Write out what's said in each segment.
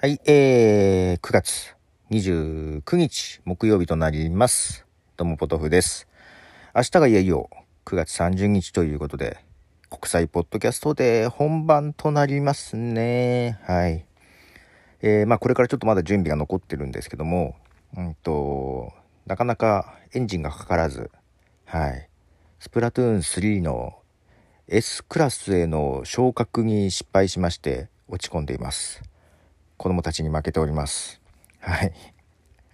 はい、えー、9月29日木曜日となります。どうもポトフです。明日がいよいよ9月30日ということで、国際ポッドキャストで本番となりますね。はい。えー、まあこれからちょっとまだ準備が残ってるんですけども、うんと、なかなかエンジンがかからず、はい。スプラトゥーン3の S クラスへの昇格に失敗しまして落ち込んでいます。子供たちに負けております。はい。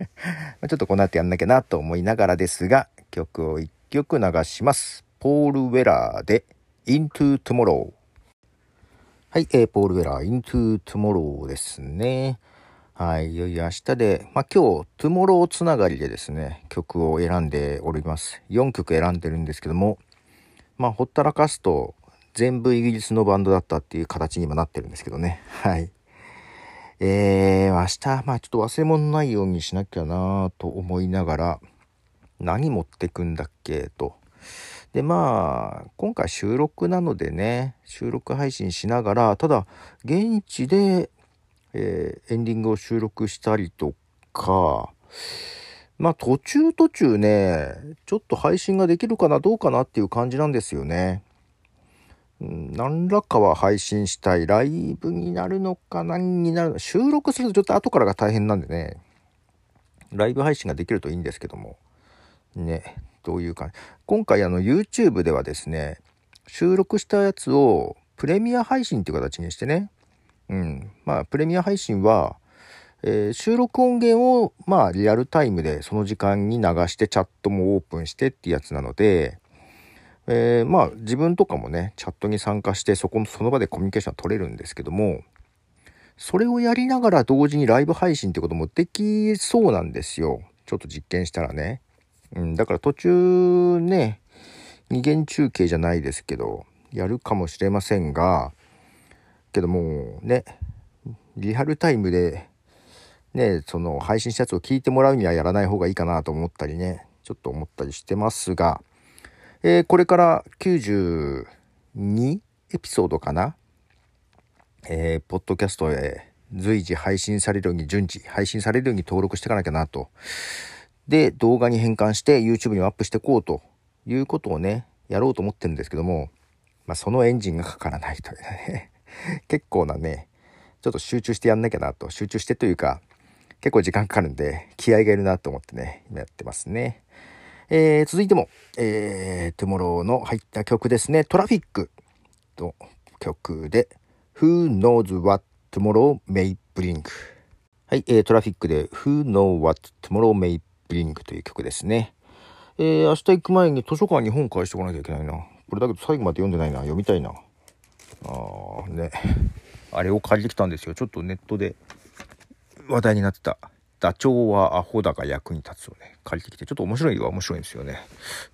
ちょっとこの後やんなきゃなと思いながらですが、曲を一曲流します。ポール・ウェラーで Into Tomorrow。はい、えー、ポール・ウェラー Into Tomorrow ですね。はい、いよいよ明日で、まあ、今日、Tomorrow つながりでですね、曲を選んでおります。4曲選んでるんですけども、まあ、ほったらかすと、全部イギリスのバンドだったっていう形に今なってるんですけどね。はい。えー、明日、まあちょっと忘れ物ないようにしなきゃなと思いながら、何持ってくんだっけと。で、まあ、今回収録なのでね、収録配信しながら、ただ、現地で、えーエンディングを収録したりとか、まあ途中途中ね、ちょっと配信ができるかなどうかなっていう感じなんですよね。何らかは配信したい。ライブになるのか何になるの収録するとちょっと後からが大変なんでね。ライブ配信ができるといいんですけども。ね、どういうか。今回あの YouTube ではですね、収録したやつをプレミア配信っていう形にしてね。うん。まあプレミア配信は、えー収録音源をまあリアルタイムでその時間に流してチャットもオープンしてってやつなので、えーまあ自分とかもねチャットに参加してそこのその場でコミュニケーション取れるんですけどもそれをやりながら同時にライブ配信ってこともできそうなんですよ。ちょっと実験したらね、うん、だから途中ね二元中継じゃないですけどやるかもしれませんがけどもねリアルタイムでねその配信したやつを聞いてもらうにはやらない方がいいかなと思ったりねちょっと思ったりしてますがえーこれから92エピソードかな？えーポッドキャストへ随時配信されるように順次配信されるように登録していかなきゃなと。で、動画に変換して YouTube にアップしていこうということをね、やろうと思ってるんですけども、まあそのエンジンがかからないというね、結構なね、ちょっと集中してやんなきゃなと、集中してというか、結構時間かかるんで、気合がいるなと思ってね、今やってますね。えー続いても、えー、 tomorrow の入った曲ですね。トラフィックの曲で、Who knows what tomorrow may bring? はい、えー、トラフィックで Who knows what tomorrow may bring という曲ですね。えー、明日行く前に図書館に本返してこなきゃいけないな。これだけど最後まで読んでないな。読みたいな。あーね。あれを借りてきたんですよ。ちょっとネットで話題になってた。ダチョウはアホだが役に立つをね、借りてきて、ちょっと面白いは面白いんですよね。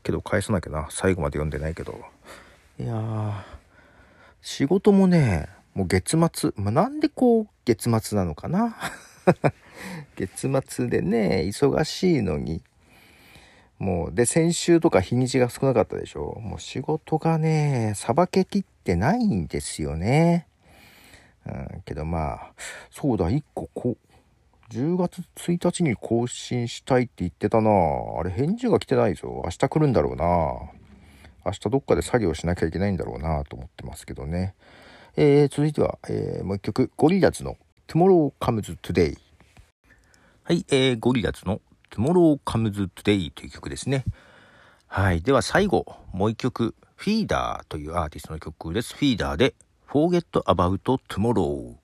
けど返さなきゃな。最後まで読んでないけど。いやー、仕事もね、もう月末、まあ、なんでこう月末なのかな。月末でね、忙しいのに。もう、で、先週とか日にちが少なかったでしょ。もう仕事がね、さばけきってないんですよね。うん、けどまあ、そうだ、一個こう、10月1日に更新したいって言ってたなあれ返事が来てないぞ。明日来るんだろうな明日どっかで作業しなきゃいけないんだろうなと思ってますけどね。えー、続いては、えーもう一曲、ゴリラズの Tomorrow Comes Today。はい、えー、ゴリラズの Tomorrow Comes Today という曲ですね。はい。では最後、もう一曲、フィーダーというアーティストの曲です。フィーダーで Forget About Tomorrow。